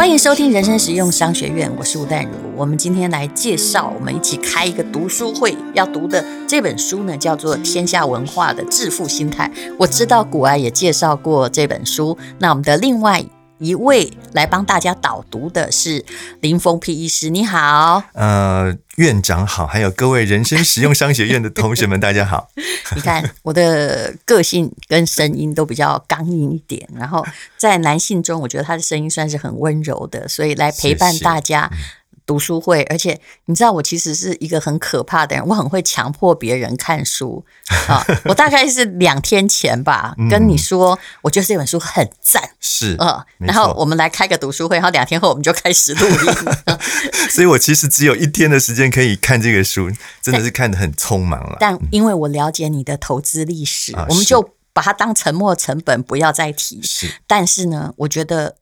欢迎收听人生实用商学院，我是吴淡如。我们今天来介绍，我们一起开一个读书会要读的这本书呢，叫做《天下文化的致富心态》。我知道古爱也介绍过这本书，那我们的另外。一位来帮大家导读的是林峰 P 医师，你好，呃，院长好，还有各位人生实用商学院的同学们，大家好。你看我的个性跟声音都比较刚硬一点，然后在男性中，我觉得他的声音算是很温柔的，所以来陪伴大家。读书会，而且你知道我其实是一个很可怕的人，我很会强迫别人看书 啊。我大概是两天前吧，跟你说，我觉得这本书很赞，是啊，然后我们来开个读书会，然后两天后我们就开始录音。所以我其实只有一天的时间可以看这个书，真的是看得很匆忙了。但因为我了解你的投资历史，我们就把它当沉没成本，不要再提。是，但是呢，我觉得。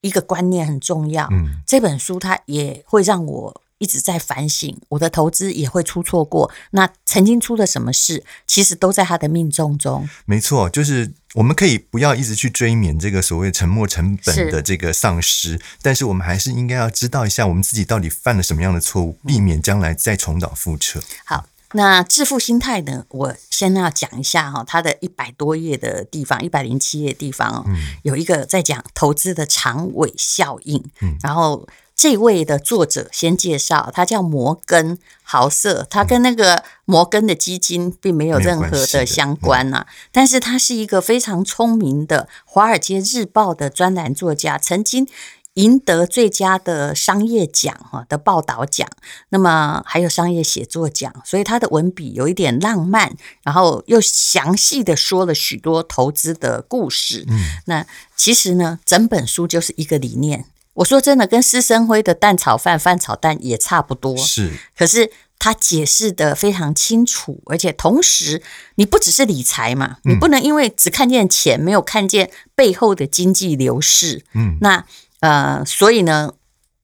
一个观念很重要，嗯，这本书它也会让我一直在反省，我的投资也会出错过。那曾经出了什么事，其实都在他的命中中。没错，就是我们可以不要一直去追免这个所谓沉没成本的这个丧失，是，但是我们还是应该要知道一下我们自己到底犯了什么样的错误，避免将来再重蹈覆辙。好。那致富心态呢？我先要讲一下哈，它的一百多页的地方，一百零七页地方哦，有一个在讲投资的长尾效应。然后这位的作者先介绍，他叫摩根豪瑟，他跟那个摩根的基金并没有任何的相关呐，但是他是一个非常聪明的《华尔街日报》的专栏作家，曾经。赢得最佳的商业奖哈的报道奖，那么还有商业写作奖，所以他的文笔有一点浪漫，然后又详细的说了许多投资的故事。嗯，那其实呢，整本书就是一个理念。我说真的，跟施生辉的蛋炒饭、饭炒蛋也差不多。是，可是他解释得非常清楚，而且同时，你不只是理财嘛，你不能因为只看见钱，没有看见背后的经济流逝。嗯，那。呃，所以呢，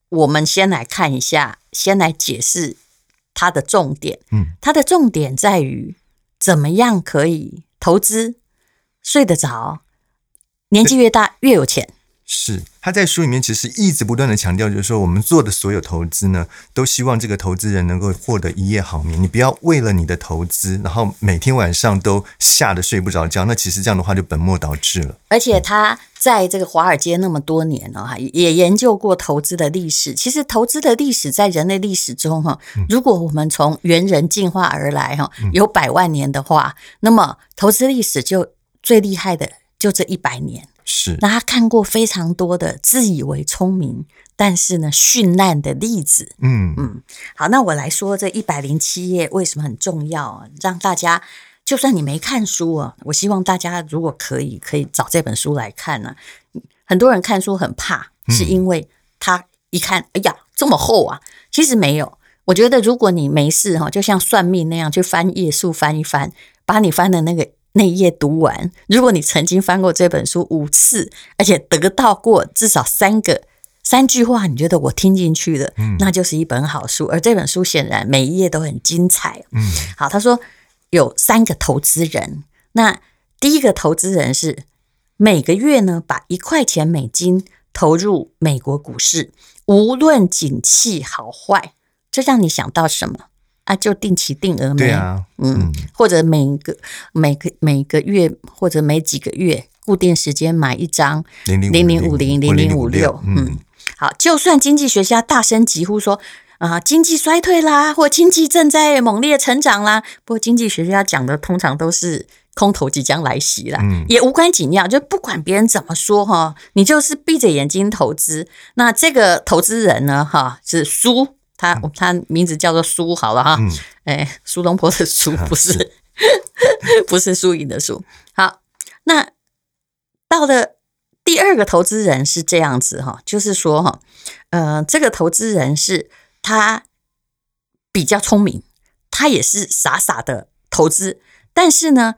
我们先来看一下，先来解释它的重点。嗯，它的重点在于怎么样可以投资睡得着，年纪越大越有钱。是，他在书里面其实一直不断的强调，就是说我们做的所有投资呢，都希望这个投资人能够获得一夜好眠。你不要为了你的投资，然后每天晚上都吓得睡不着觉，那其实这样的话就本末倒置了。而且他在这个华尔街那么多年了哈，也研究过投资的历史。其实投资的历史在人类历史中哈，如果我们从猿人进化而来哈，有百万年的话，那么投资历史就最厉害的就这一百年。是，那他看过非常多的自以为聪明，但是呢绚烂的例子。嗯嗯，好，那我来说这一百零七页为什么很重要啊？让大家就算你没看书啊，我希望大家如果可以，可以找这本书来看呢、啊。很多人看书很怕，是因为他一看，哎呀，这么厚啊！其实没有，我觉得如果你没事哈，就像算命那样，去翻页数翻一翻，把你翻的那个。那一页读完，如果你曾经翻过这本书五次，而且得到过至少三个三句话，你觉得我听进去了，嗯，那就是一本好书。而这本书显然每一页都很精彩。嗯，好，他说有三个投资人，那第一个投资人是每个月呢把一块钱美金投入美国股市，无论景气好坏，这让你想到什么？啊，就定期定额买？对啊，嗯，或者每个每个每个月或者每几个月固定时间买一张零零五零零零五六，嗯，好，就算经济学家大声疾呼说啊，经济衰退啦，或经济正在猛烈成长啦，不过经济学家讲的通常都是空头即将来袭啦，嗯，也无关紧要，就不管别人怎么说哈，你就是闭着眼睛投资。那这个投资人呢，哈，是输。他他名字叫做苏好了哈，哎，苏东坡的苏 不是，是 不是输赢的输。好，那到了第二个投资人是这样子哈，就是说哈，呃，这个投资人是他比较聪明，他也是傻傻的投资，但是呢。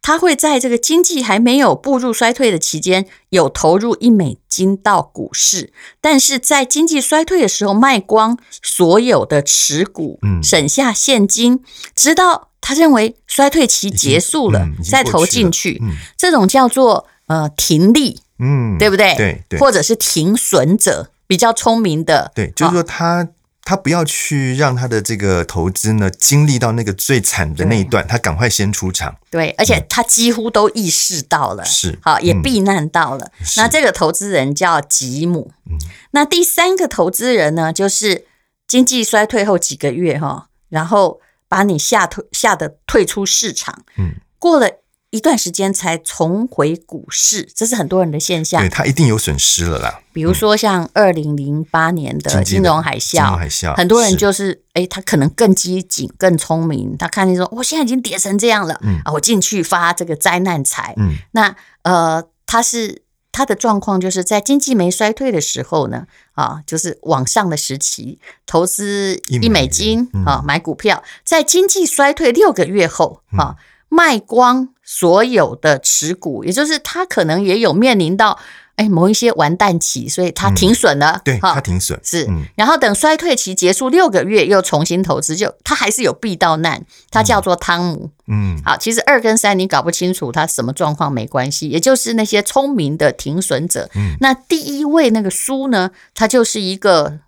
他会在这个经济还没有步入衰退的期间，有投入一美金到股市，但是在经济衰退的时候卖光所有的持股，省下现金，直到他认为衰退期结束了，再投进去。这种叫做呃停利，嗯，对不对？对对，或者是停损者。比较聪明的，对，就是说他。哦他不要去让他的这个投资呢经历到那个最惨的那一段，他赶快先出场。对，而且他几乎都意识到了，是、嗯、好也避难到了。嗯、那这个投资人叫吉姆。嗯，那第三个投资人呢，就是经济衰退后几个月哈，然后把你吓退吓得退出市场。嗯，过了。一段时间才重回股市，这是很多人的现象。对，他一定有损失了啦。比如说像二零零八年的金融海啸，金融海啸，很多人就是哎，他可能更机警、更聪明，他看见说，我现在已经跌成这样了，嗯啊，我进去发这个灾难财。嗯，那呃，他是他的状况就是在经济没衰退的时候呢，啊，就是往上的时期，投资一美金啊买股票，在经济衰退六个月后啊。卖光所有的持股，也就是他可能也有面临到哎某一些完蛋期，所以他停损了。嗯、对，他停损是，嗯、然后等衰退期结束六个月又重新投资，就他还是有避到难。他叫做汤姆。嗯，好，其实二跟三你搞不清楚他什么状况没关系，也就是那些聪明的停损者。嗯，那第一位那个苏呢，他就是一个。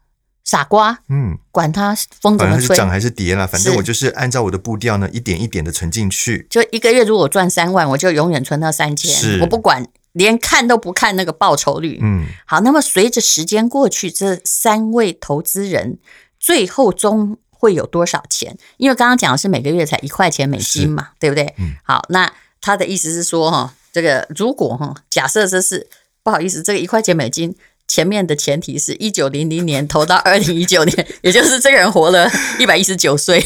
傻瓜，嗯，管他风怎么吹，涨还是跌啦，反正我就是按照我的步调呢，一点一点的存进去。就一个月如果赚三万，我就永远存到三千，我不管，连看都不看那个报酬率。嗯，好，那么随着时间过去，这三位投资人最后终会有多少钱？因为刚刚讲的是每个月才一块钱美金嘛，对不对？嗯，好，那他的意思是说，哈，这个如果哈，假设这是不好意思，这个一块钱美金。前面的前提是一九零零年投到二零一九年，也就是这个人活了一百一十九岁，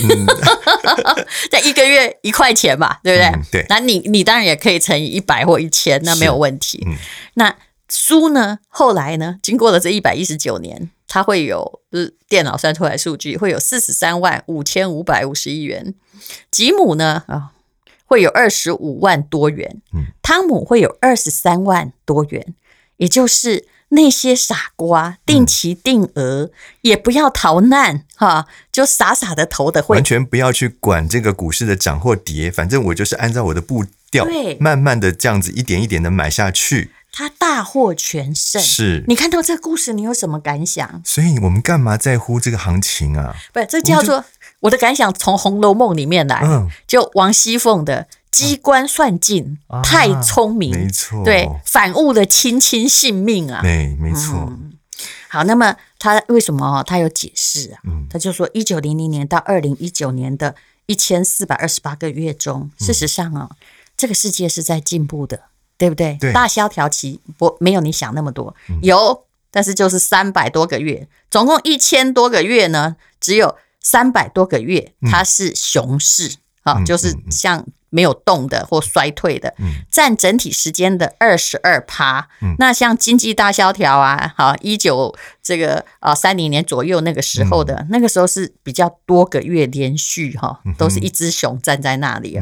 在一个月一块钱嘛，对不对？嗯、对。那你你当然也可以乘以一百或一千，那没有问题。嗯、那书呢？后来呢？经过了这一百一十九年，它会有就是电脑算出来数据，会有四十三万五千五百五十一元。吉姆呢？啊、哦，会有二十五万多元。嗯。汤姆会有二十三万多元，也就是。那些傻瓜定期定额也不要逃难哈，就傻傻的投的会，完全不要去管这个股市的涨或跌，反正我就是按照我的步调，对，慢慢的这样子一点一点的买下去。他大获全胜，是你看到这个故事，你有什么感想？所以我们干嘛在乎这个行情啊？不，这叫做我的感想，从《红楼梦》里面来，嗯，就王熙凤的。机关算尽，啊、太聪明，没错，对，反误了卿卿性命啊，对，没错、嗯。好，那么他为什么他有解释啊？嗯、他就说，一九零零年到二零一九年的一千四百二十八个月中，事实上啊，嗯、这个世界是在进步的，对不对？对，大萧条期不没有你想那么多，嗯、有，但是就是三百多个月，总共一千多个月呢，只有三百多个月它是熊市啊，嗯、就是像。没有动的或衰退的，占整体时间的二十二趴。嗯、那像经济大萧条啊，好一九这个啊三零年左右那个时候的，嗯、那个时候是比较多个月连续哈，都是一只熊站在那里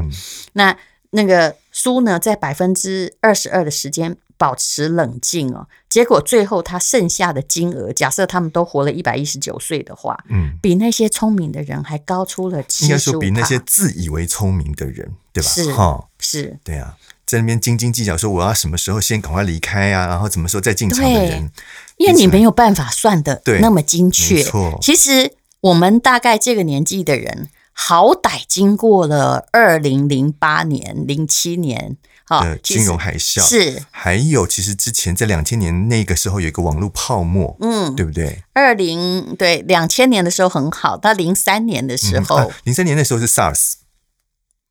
那那个书呢，在百分之二十二的时间。保持冷静哦，结果最后他剩下的金额，假设他们都活了一百一十九岁的话，嗯，比那些聪明的人还高出了七。应该说比那些自以为聪明的人，对吧？是哈，是，对啊，在那边斤斤计较说我要什么时候先赶快离开啊，然后什么时候再进场的人，因为你没有办法算得那么精确。错，其实我们大概这个年纪的人，好歹经过了二零零八年、零七年。的金融海啸。是，还有其实之前在两千年那个时候有一个网络泡沫，嗯，对不对？二零对两千年的时候很好，到零三年的时候，零三年那时候是 SARS，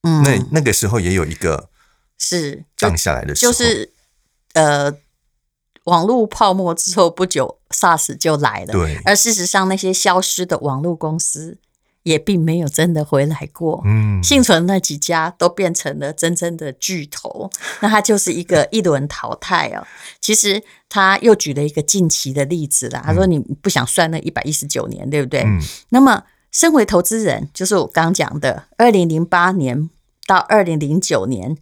嗯，那那个时候也有一个是降下来的时候，就是呃，网络泡沫之后不久，SARS 就来了，对，而事实上那些消失的网络公司。也并没有真的回来过，嗯，幸存那几家都变成了真正的巨头，那它就是一个一轮淘汰哦。其实他又举了一个近期的例子啦，他说你不想算那一百一十九年，对不对？嗯，那么身为投资人，就是我刚讲的，二零零八年到二零零九年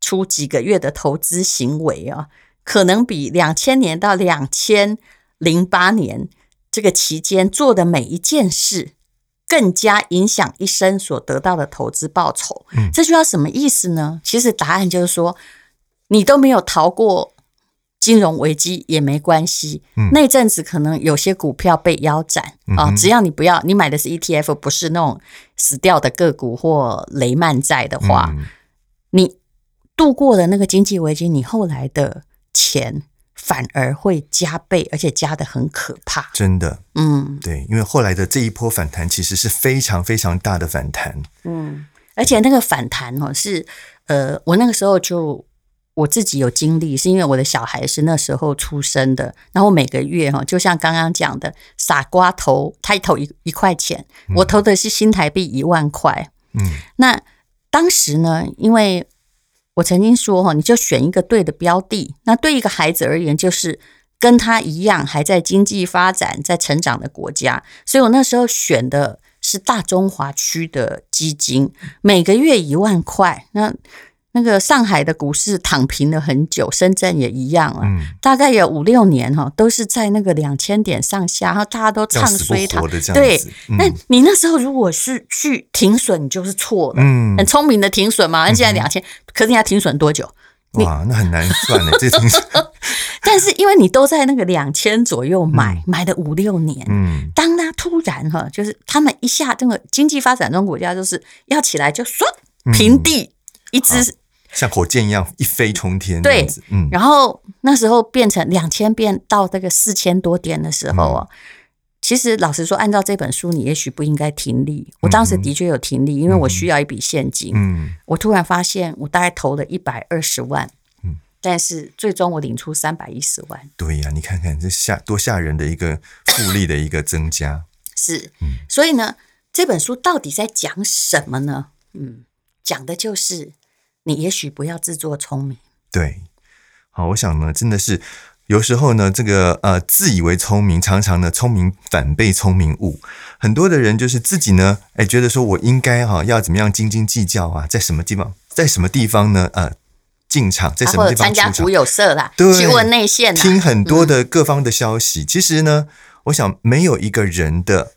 初几个月的投资行为啊，可能比两千年到两千零八年这个期间做的每一件事。更加影响一生所得到的投资报酬。这句话什么意思呢？其实答案就是说，你都没有逃过金融危机也没关系。嗯，那阵子可能有些股票被腰斩啊，只要你不要你买的是 ETF，不是那种死掉的个股或雷曼债的话，嗯，你度过了那个经济危机，你后来的钱反而会加倍，而且加得很可怕。真的，嗯，对，因为后来的这一波反弹其实是非常非常大的反弹。嗯，而且那个反弹哦，是呃，我那个时候就。我自己有经历，是因为我的小孩是那时候出生的，然后每个月哈，就像刚刚讲的，傻瓜投他投一一块钱，我投的是新台币一万块。嗯，那当时呢，因为我曾经说哈，你就选一个对的标的，那对一个孩子而言，就是跟他一样还在经济发展、在成长的国家，所以我那时候选的是大中华区的基金，每个月一万块。那那个上海的股市躺平了很久，深圳也一样啊，嗯、大概有五六年哈，都是在那个两千点上下，然后大家都唱衰它。对，那、嗯、你那时候如果是去停损，你就是错了，嗯，很聪明的停损嘛。那现在两千，可是你要停损多久？哇，那很难算的这停损。但是因为你都在那个两千左右买，嗯、买了五六年，嗯，当它突然哈，就是他们一下这个经济发展中国家就是要起来就唰平地、嗯、一只。像火箭一样一飞冲天，对，嗯，然后那时候变成两千变到这个四千多点的时候啊，嗯、其实老实说，按照这本书，你也许不应该停利。我当时的确有停利，嗯、因为我需要一笔现金。嗯，我突然发现，我大概投了一百二十万，嗯，但是最终我领出三百一十万。对呀、啊，你看看这吓多吓人的一个复利的一个增加。是，嗯，所以呢，这本书到底在讲什么呢？嗯，讲的就是。你也许不要自作聪明。对，好，我想呢，真的是有时候呢，这个呃，自以为聪明，常常呢，聪明反被聪明误。很多的人就是自己呢，哎，觉得说我应该哈、啊，要怎么样斤斤计较啊，在什么地方，在什么地方呢？呃，进场在什么地方？参加股有色啦，对，去问内线，听很多的各方的消息。嗯、其实呢，我想没有一个人的。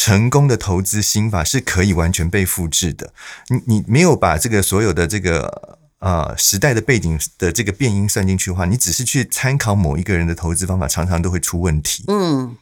成功的投资心法是可以完全被复制的。你你没有把这个所有的这个呃时代的背景的这个变因算进去的话，你只是去参考某一个人的投资方法，常常都会出问题。嗯，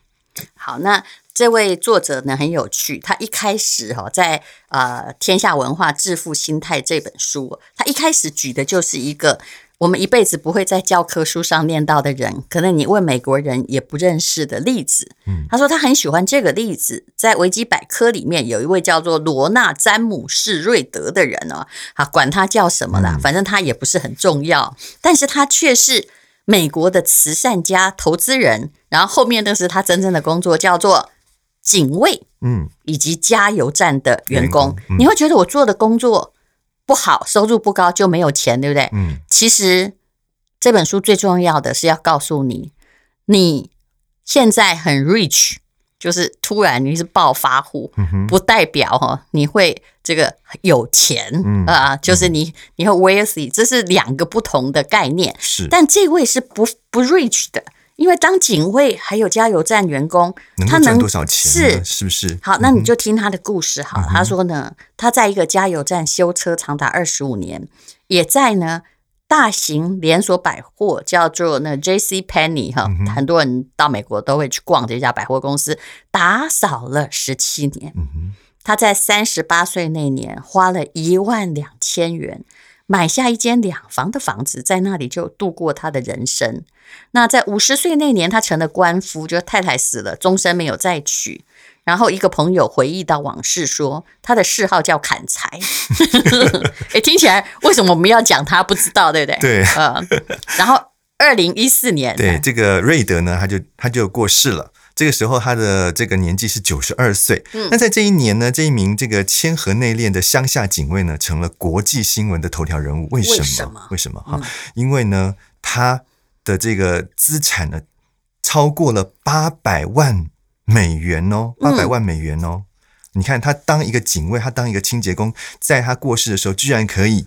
好，那这位作者呢很有趣，他一开始哈在呃天下文化《致富心态》这本书，他一开始举的就是一个。我们一辈子不会在教科书上念到的人，可能你问美国人也不认识的例子。嗯，他说他很喜欢这个例子，在维基百科里面有一位叫做罗纳詹姆士瑞德的人哦，啊，管他叫什么啦，反正他也不是很重要，但是他却是美国的慈善家、投资人，然后后面那是他真正的工作，叫做警卫，嗯，以及加油站的员工。嗯，你会觉得我做的工作不好，收入不高就没有钱，对不对？嗯，其实这本书最重要的是要告诉你，你现在很 rich，就是突然你是暴发户，不代表哈你会这个有钱啊、嗯呃，就是你你会 wealthy，这是两个不同的概念。是，但这位是不不 rich 的。因为当警卫还有加油站员工，能他能赚多少钱？是是不是？好，那你就听他的故事好。嗯、他说呢，他在一个加油站修车长达二十五年，也在呢大型连锁百货叫做那 J.C. Penney 哈，嗯、很多人到美国都会去逛这家百货公司，打扫了十七年。嗯、他在三十八岁那年花了一万两千元。买下一间两房的房子，在那里就度过他的人生。那在五十岁那年，他成了官夫，就太太死了，终身没有再娶。然后一个朋友回忆到往事，说他的嗜好叫砍柴。哎，听起来为什么我们要讲他？不知道，对不对？对，嗯。然后二零一四年，对这个瑞德呢，他就他就过世了。这个时候，他的这个年纪是九十二岁。嗯，那在这一年呢，这一名这个谦和内敛的乡下警卫呢，成了国际新闻的头条人物。为什么？为什么？哈、嗯，因为呢，他的这个资产呢，超过了八百万美元哦，八百万美元哦。嗯、你看，他当一个警卫，他当一个清洁工，在他过世的时候，居然可以，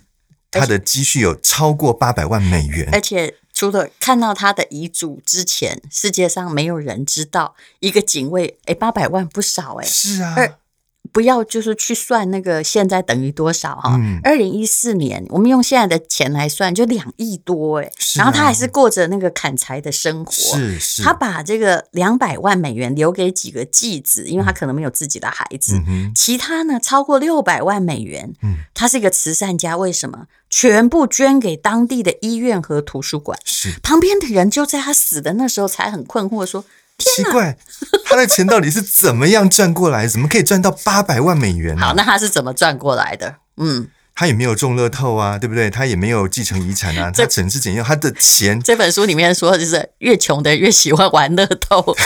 他的积蓄有超过八百万美元，而且。除了看到他的遗嘱之前，世界上没有人知道一个警卫，哎，八百万不少哎，是啊，而不要就是去算那个现在等于多少哈？二零一四年我们用现在的钱来算，就两亿多哎、啊。然后他还是过着那个砍柴的生活。是是。他把这个两百万美元留给几个继子，因为他可能没有自己的孩子。嗯、其他呢，超过六百万美元。嗯。他是一个慈善家，为什么？全部捐给当地的医院和图书馆。是。旁边的人就在他死的那时候才很困惑说。奇怪，他的钱到底是怎么样赚过来？怎么可以赚到八百万美元呢？好，那他是怎么赚过来的？嗯，他也没有中乐透啊，对不对？他也没有继承遗产啊。这他省吃俭用，他的钱。这本书里面说就是越穷的越喜欢玩乐透。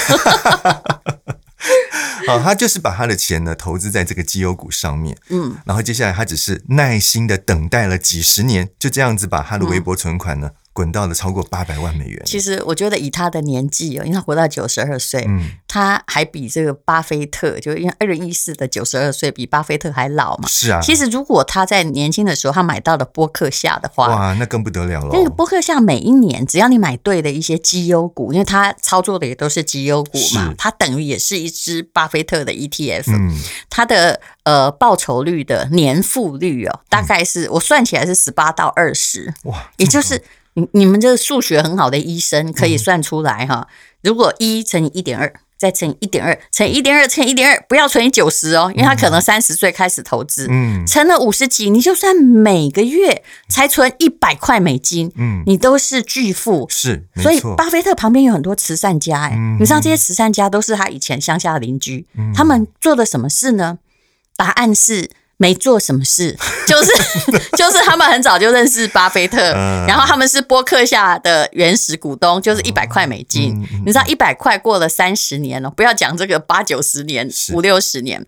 好，他就是把他的钱呢投资在这个绩优股上面，嗯，然后接下来他只是耐心的等待了几十年，就这样子把他的微薄存款呢。嗯滚到了超过八百万美元。其实我觉得以他的年纪哦，因为他活到九十二岁，嗯，他还比这个巴菲特，就因为二零一四的九十二岁比巴菲特还老嘛。是啊。其实如果他在年轻的时候他买到了波克夏的话，哇，那更不得了了。那个波克夏每一年只要你买对的一些绩优股，因为他操作的也都是绩优股嘛，是它等于也是一只巴菲特的 ETF。嗯。它的呃报酬率的年复率哦，大概是、嗯、我算起来是十八到二十。哇，也就是。你你们这个数学很好的医生可以算出来哈，如果一乘以一点二，再乘以一点二，乘以一点二，乘以一点二，不要乘以九十哦，因为他可能三十岁开始投资，嗯，乘了五十几，你就算每个月才存一百块美金，嗯，你都是巨富，是，所以巴菲特旁边有很多慈善家，哎，你知道这些慈善家都是他以前乡下的邻居，他们做的什么事呢？答案是。没做什么事，就是就是他们很早就认识巴菲特，然后他们是波克下的原始股东，就是一百块美金。你知道一百块过了三十年了，不要讲这个八九十年、五六十年，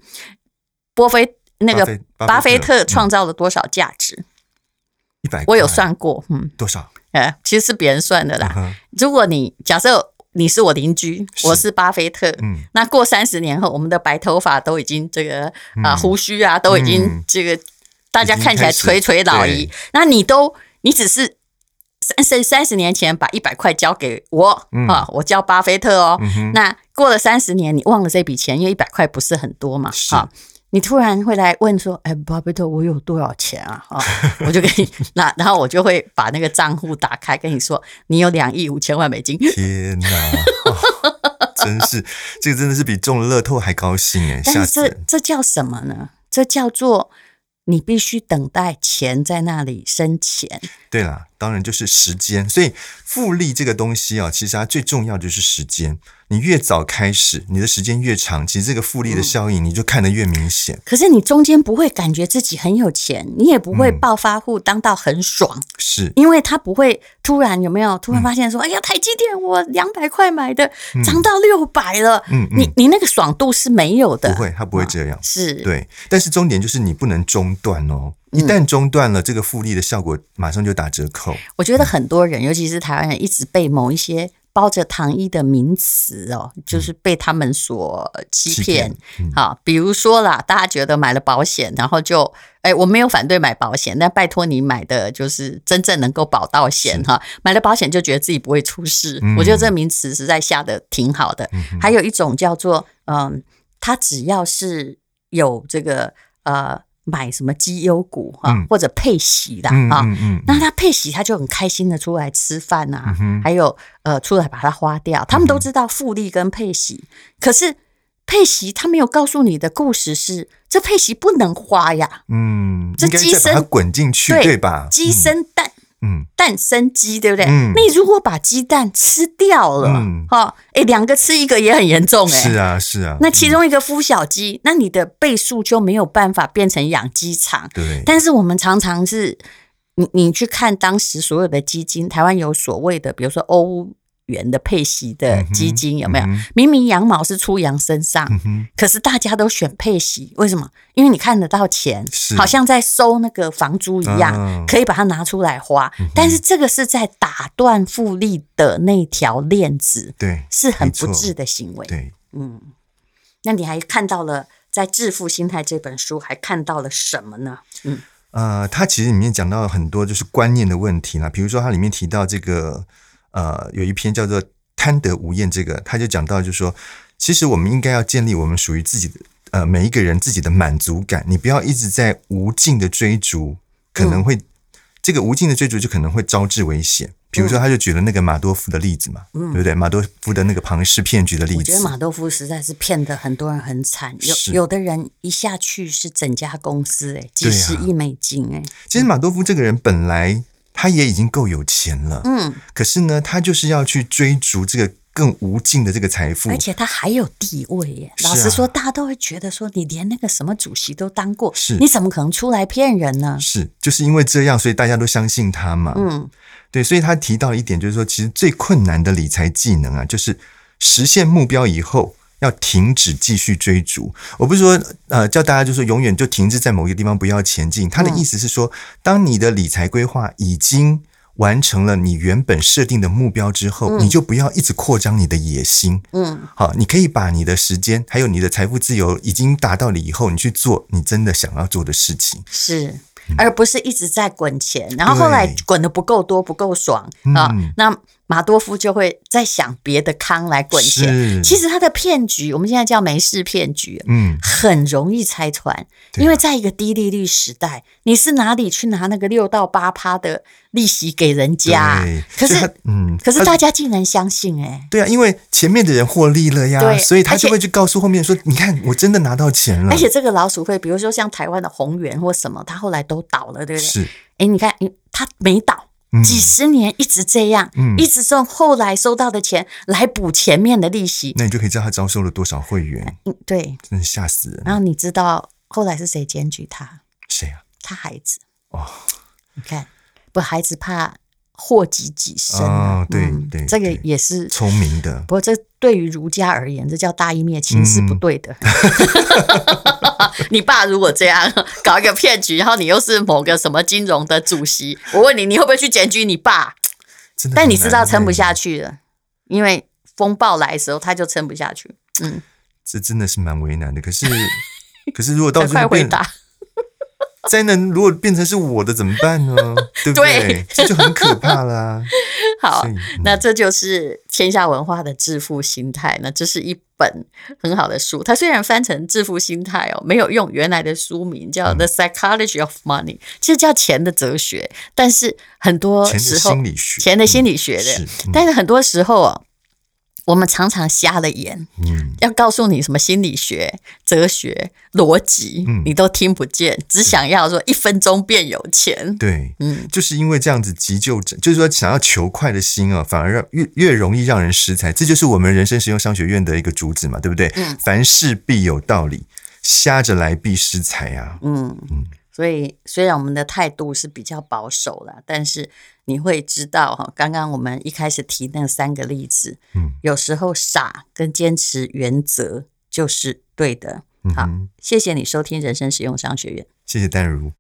波菲那个巴菲特创造了多少价值？一百，我有算过，嗯，多少？哎，其实是别人算的啦。如果你假设。你是我邻居，我是巴菲特。嗯，那过三十年后，我们的白头发都已经这个啊胡须啊都已经这个，大家看起来垂垂老矣。那你都你只是三十三十年前把一百块交给我啊，我叫巴菲特哦。那过了三十年，你忘了这笔钱，因为一百块不是很多嘛。啊。你突然会来问说：“哎，巴菲特，我有多少钱啊？”啊，我就给你那，然后我就会把那个账户打开，跟你说：“你有两亿五千万美金。”天哪，哦、真是 这个真的是比中了乐透还高兴哎！但是这这叫什么呢？这叫做你必须等待钱在那里生钱。对啦，当然就是时间。所以复利这个东西啊，其实它最重要就是时间。你越早开始，你的时间越长，其实这个复利的效应你就看得越明显。可是你中间不会感觉自己很有钱，你也不会暴发户当到很爽，是因为他不会突然有没有突然发现说，哎呀，台积电我两百块买的涨到六百了，嗯，你你那个爽度是没有的，不会，他不会这样，是对。但是重点就是你不能中断哦，一旦中断了，这个复利的效果马上就打折扣。我觉得很多人，尤其是台湾人，一直被某一些。包着糖衣的名词哦，就是被他们所欺骗。好、嗯，比如说啦，大家觉得买了保险，然后就哎，我没有反对买保险，但拜托你买的就是真正能够保到险哈。是买了保险就觉得自己不会出事，嗯、我觉得这个名词实在下得挺好的。嗯、还有一种叫做嗯，他只要是有这个呃。买什么绩优股哈，嗯、或者配息的啊，那他配息他就很开心的出来吃饭呐、还有呃出来把它花掉。他们都知道复利跟配息，嗯、可是配息他没有告诉你的故事是，这配息不能花呀，嗯，这鸡生它滚进去对，对吧？鸡生蛋。嗯嗯，蛋生鸡，对不对？嗯，你如果把鸡蛋吃掉了，嗯，哈，哎，两个吃一个也很严重，哎，是啊，是啊。那其中一个孵小鸡，那你的倍数就没有办法变成养鸡场。对。但是我们常常是，你你去看当时所有的基金，台湾有所谓的，比如说欧。元的配息的基金有没有？明明羊毛是出羊身上，可是大家都选配息，为什么？因为你看得到钱，好像在收那个房租一样，可以把它拿出来花。但是这个是在打断复利的那条链子，对，是很不智的行为。对，嗯，那你还看到了在《致富心态》这本书还看到了什么呢？嗯，呃，它其实里面讲到了很多就是观念的问题啦，比如说它里面提到这个。呃，有一篇叫做《贪得无厌》，这个他就讲到，就是说，其实我们应该要建立我们属于自己的呃每一个人自己的满足感，你不要一直在无尽的追逐，可能会、嗯、这个无尽的追逐就可能会招致危险。比如说，他就举了那个马多夫的例子嘛，嗯、对不对？马多夫的那个庞氏骗局的例子，我觉得马多夫实在是骗得很多人很惨。有有的人一下去是整家公司哎，几十亿美金哎、啊。其实马多夫这个人本来他也已经够有钱了，嗯，可是呢，他就是要去追逐这个。更无尽的这个财富，而且他还有地位耶。啊、老实说，大家都会觉得说，你连那个什么主席都当过，是你怎么可能出来骗人呢？是，就是因为这样，所以大家都相信他嘛。嗯，对，所以他提到一点，就是说，其实最困难的理财技能啊，就是实现目标以后要停止继续追逐。我不是说呃叫大家就是永远就停滞在某一个地方不要前进，他的意思是说，当你的理财规划已经。完成了你原本设定的目标之后，嗯、你就不要一直扩张你的野心。嗯，好，你可以把你的时间还有你的财富自由已经达到了以后，你去做你真的想要做的事情。是，而不是一直在滚钱，然后后来滚的不够多，不够爽啊。那。马多夫就会在想别的康来滚钱，其实他的骗局，我们现在叫没事骗局，嗯，很容易拆穿，因为在一个低利率时代，你是哪里去拿那个六到八趴的利息给人家？可是，嗯，可是大家竟然相信，哎，对啊，因为前面的人获利了呀，所以他就会去告诉后面说，你看，我真的拿到钱了。而且这个老鼠会，比如说像台湾的宏源或什么，他后来都倒了，对不对？是，哎，你看，他没倒。几十年一直这样，嗯、一直用后来收到的钱来补前面的利息，那你就可以知道他招收了多少会员。嗯，对，真的吓死人。然后你知道后来是谁检举他？谁啊？他孩子。哦，你看，不，孩子怕。祸及己身啊！哦、对对，嗯、这个也是聪明的。不过，这对于儒家而言，这叫大义灭亲是不对的。嗯、你爸如果这样搞一个骗局，然后你又是某个什么金融的主席，我问你，你会不会去检举你爸？但你知道撑不下去了，因为风暴来的时候他就撑不下去。嗯，这真的是蛮为难的。可是，可是如果到时。灾难如果变成是我的怎么办呢？对不对？对这就很可怕啦、啊。好，嗯、那这就是天下文化的致富心态。那这是一本很好的书，它虽然翻成致富心态哦，没有用原来的书名叫《The Psychology of Money》，其实叫钱的哲学。但是很多时候，钱的心理学，钱的心理学的。嗯嗯、但是很多时候哦。我们常常瞎了眼，嗯，要告诉你什么心理学、哲学、逻辑，嗯，你都听不见，只想要说一分钟变有钱。对，嗯，就是因为这样子急就章，就是说想要求快的心啊，反而让越越容易让人失财。这就是我们人生实用商学院的一个主旨嘛，对不对？嗯，凡事必有道理，瞎着来必失财啊。嗯嗯。嗯所以，虽然我们的态度是比较保守了，但是你会知道哈，刚刚我们一开始提那三个例子，嗯，有时候傻跟坚持原则就是对的。好，谢谢你收听人生实用商学院，谢谢丹如。